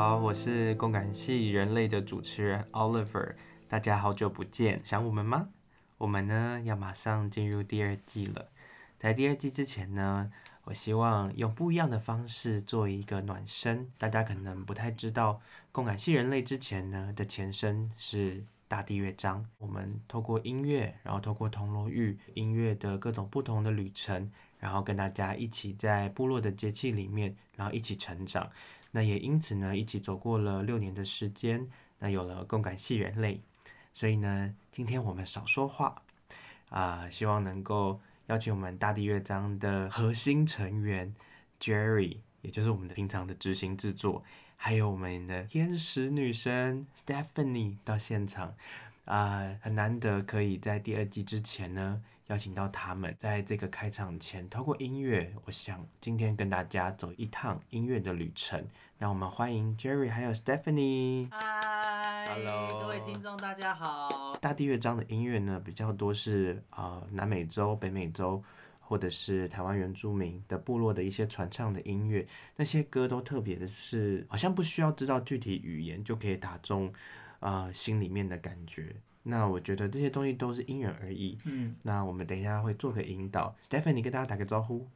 好，我是共感系人类的主持人 Oliver，大家好久不见，想我们吗？我们呢要马上进入第二季了，在第二季之前呢，我希望用不一样的方式做一个暖身。大家可能不太知道，共感系人类之前呢的前身是大地乐章。我们透过音乐，然后透过铜锣玉音乐的各种不同的旅程，然后跟大家一起在部落的节气里面，然后一起成长。那也因此呢，一起走过了六年的时间，那有了共感系人类。所以呢，今天我们少说话啊、希望能够。邀请我们大地乐章的核心成员 Jerry，也就是我们的平常的执行制作，还有我们的天使女神 Stephanie 到现场，啊、很难得可以在第二季之前呢。邀请到他们，在这个开场前，透过音乐，我想今天跟大家走一趟音乐的旅程。让我们欢迎 Jerry 还有 Stephanie。Hi，Hello，各位听众大家好。大地乐章的音乐呢，比较多是啊、呃、南美洲、北美洲，或者是台湾原住民的部落的一些传唱的音乐。那些歌都特别的是，好像不需要知道具体语言就可以打中啊、呃、心里面的感觉。那我觉得这些东西都是因人而异。嗯，那我们等一下会做个引导。Stephanie 跟大家打个招呼。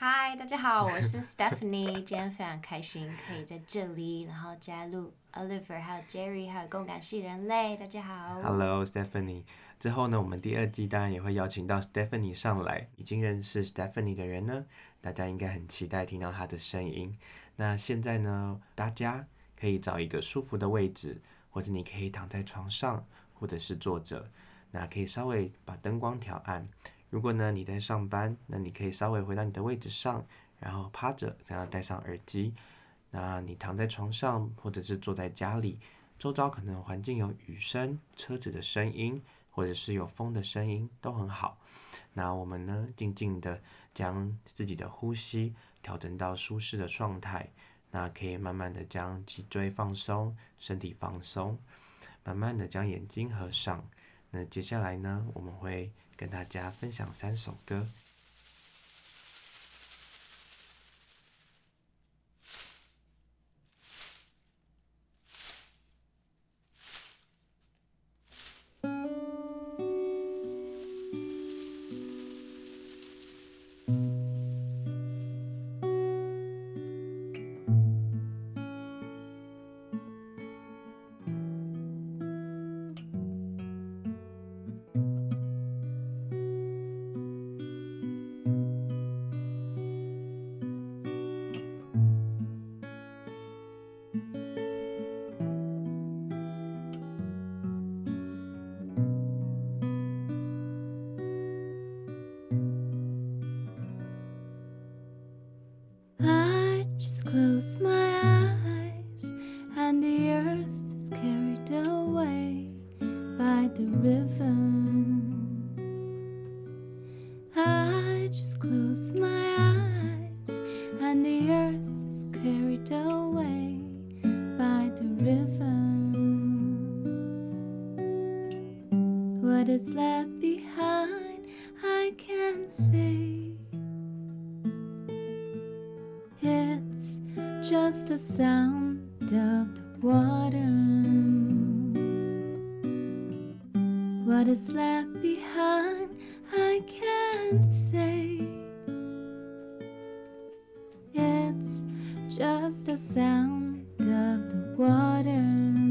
Hi，大家好，我是 Stephanie。今天非常开心可以在这里，然后加入 Oliver 还有 Jerry 还有共感系人类。大家好。Hello，Stephanie。之后呢，我们第二季当然也会邀请到 Stephanie 上来。已经认识 Stephanie 的人呢，大家应该很期待听到她的声音。那现在呢，大家可以找一个舒服的位置，或者你可以躺在床上。或者是坐着，那可以稍微把灯光调暗。如果呢你在上班，那你可以稍微回到你的位置上，然后趴着，然后戴上耳机。那你躺在床上，或者是坐在家里，周遭可能环境有雨声、车子的声音，或者是有风的声音，都很好。那我们呢，静静的将自己的呼吸调整到舒适的状态，那可以慢慢的将脊椎放松，身体放松。慢慢的将眼睛合上，那接下来呢，我们会跟大家分享三首歌。sound of the water. What is left behind, I can't say. It's just the sound of the water.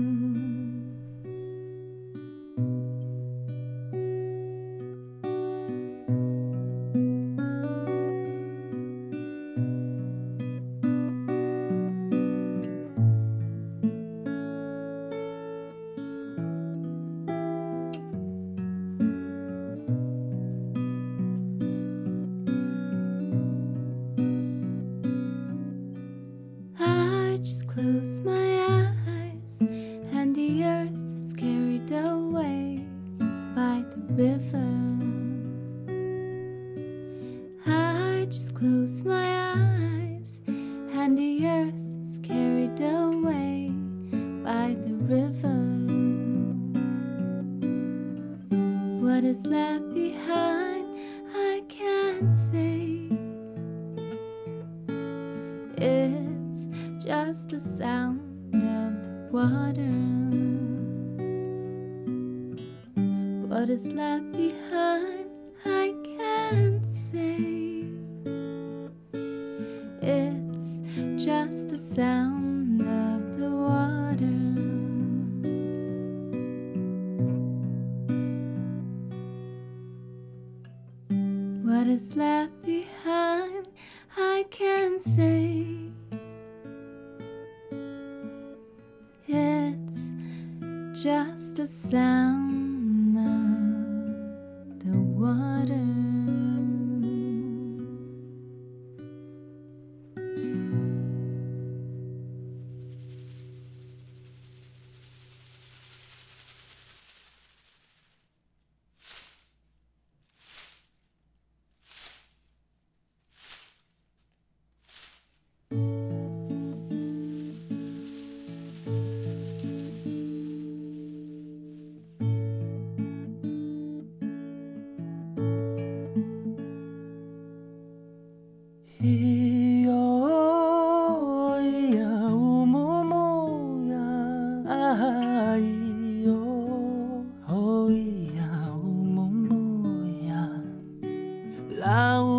What is left behind, I can't say. It's just a sound. 老。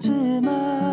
子吗？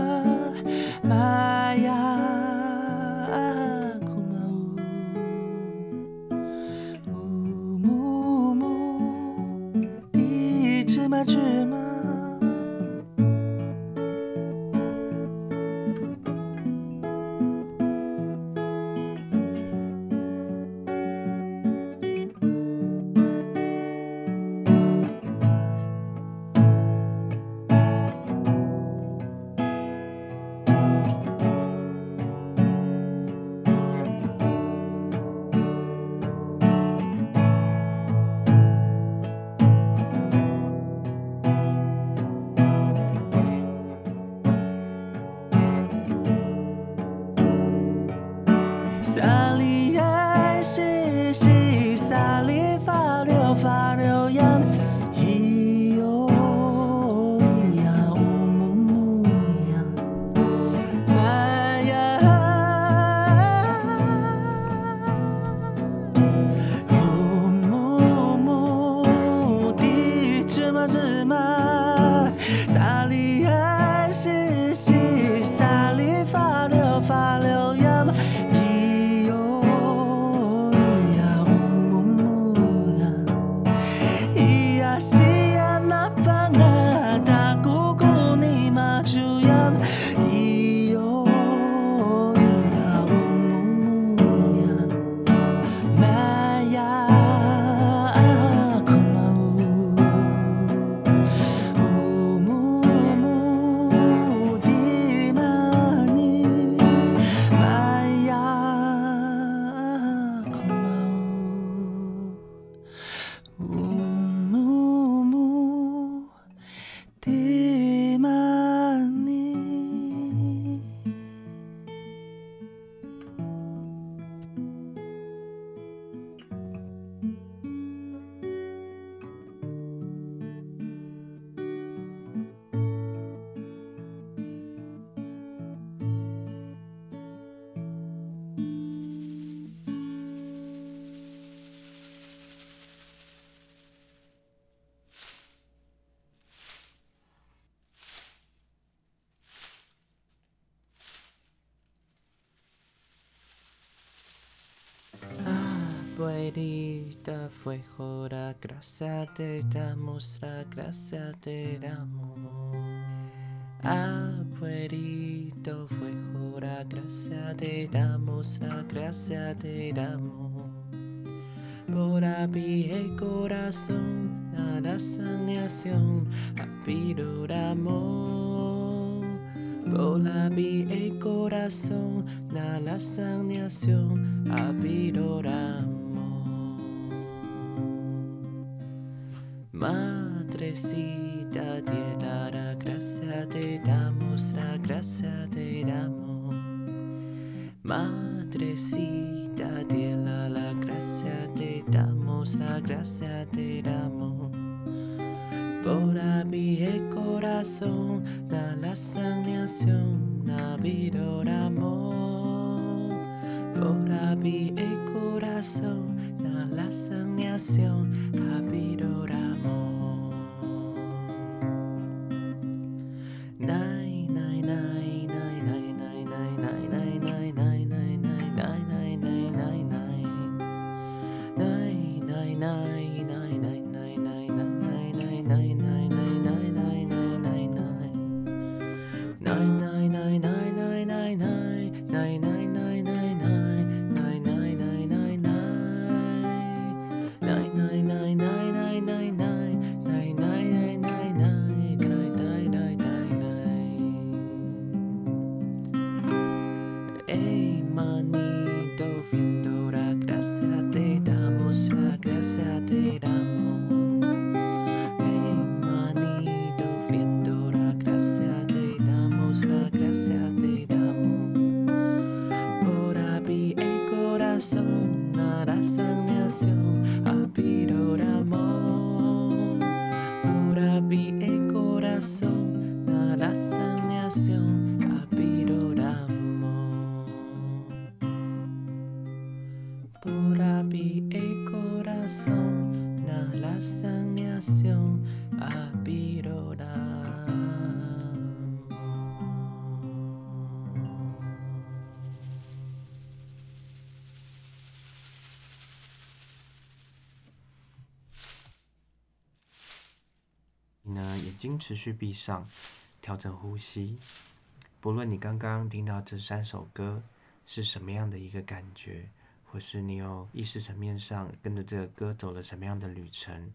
Abuelita fuera, gracias te damos, la gracia te damos. Abuelito fuera, gracias te damos, la gracia te damos. Por abrir el corazón a la sanación, pido amor. Por abrir el corazón a la sanación, pido Madrecita, te la gracia, te damos la gracia, te damos. Madrecita, te la gracia, te damos la gracia, te damos. Por el corazón, da la sanación, habido amor. E corazón, la lasañación, habido amor. 持续闭上，调整呼吸。不论你刚刚听到这三首歌是什么样的一个感觉，或是你有意识层面上跟着这个歌走了什么样的旅程，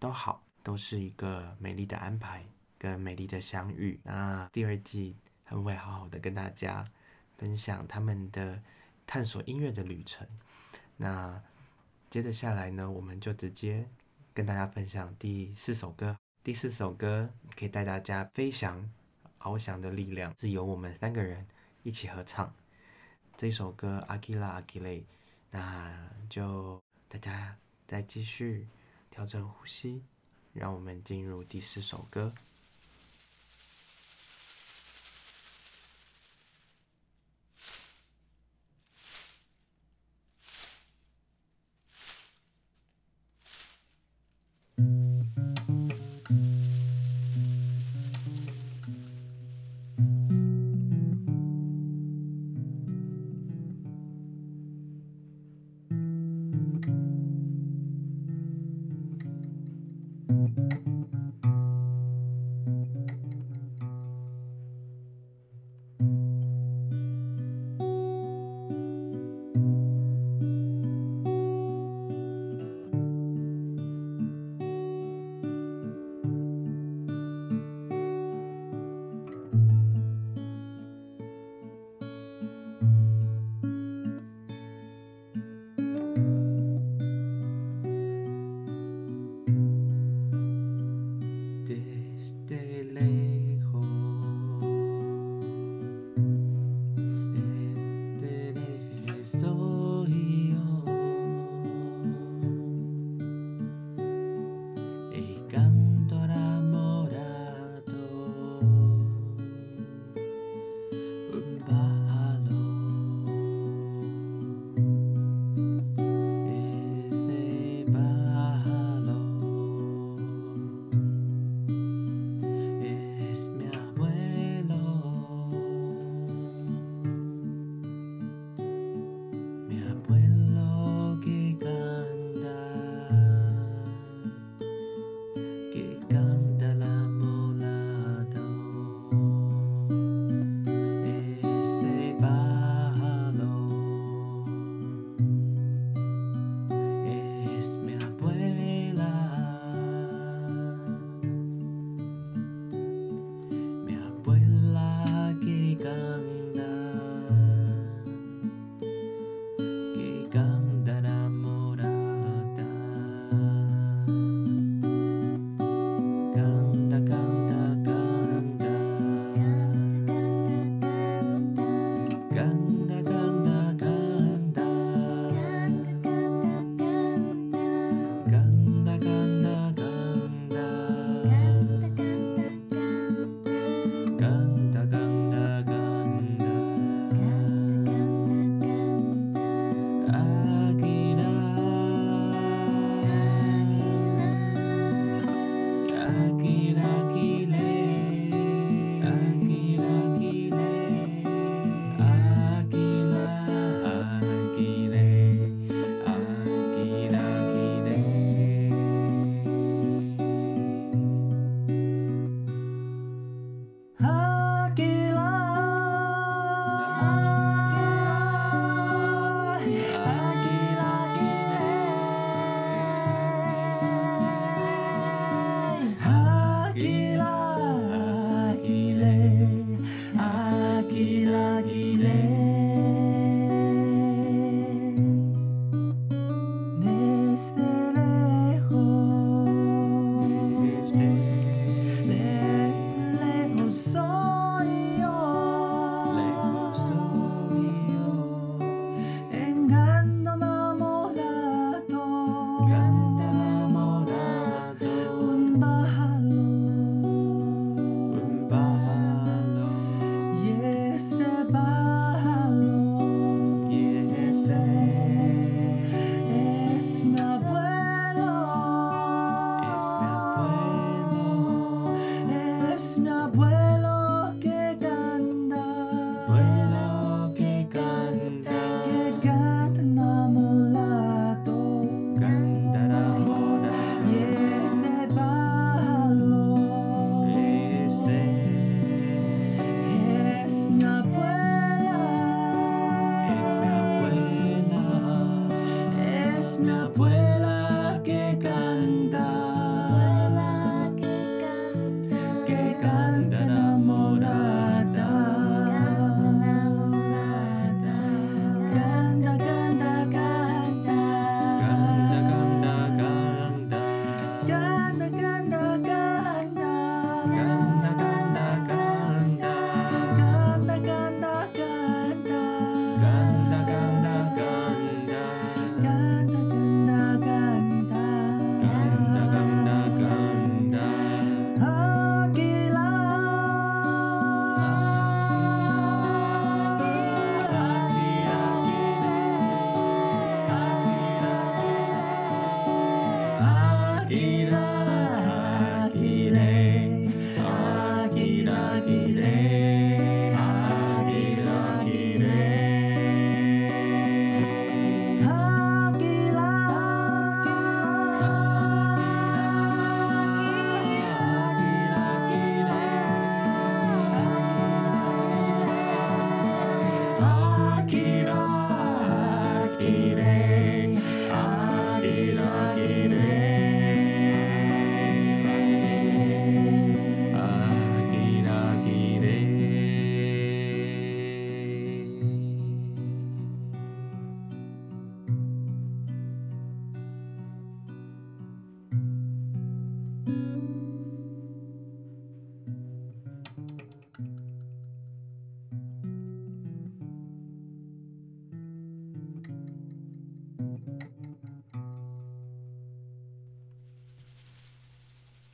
都好，都是一个美丽的安排跟美丽的相遇。那第二季他们会好好的跟大家分享他们的探索音乐的旅程。那接着下来呢，我们就直接跟大家分享第四首歌。第四首歌可以带大家飞翔，翱翔的力量是由我们三个人一起合唱。这首歌《阿基拉阿基雷》，那就大家再继续调整呼吸，让我们进入第四首歌。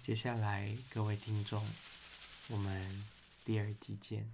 接下来，各位听众，我们第二季见。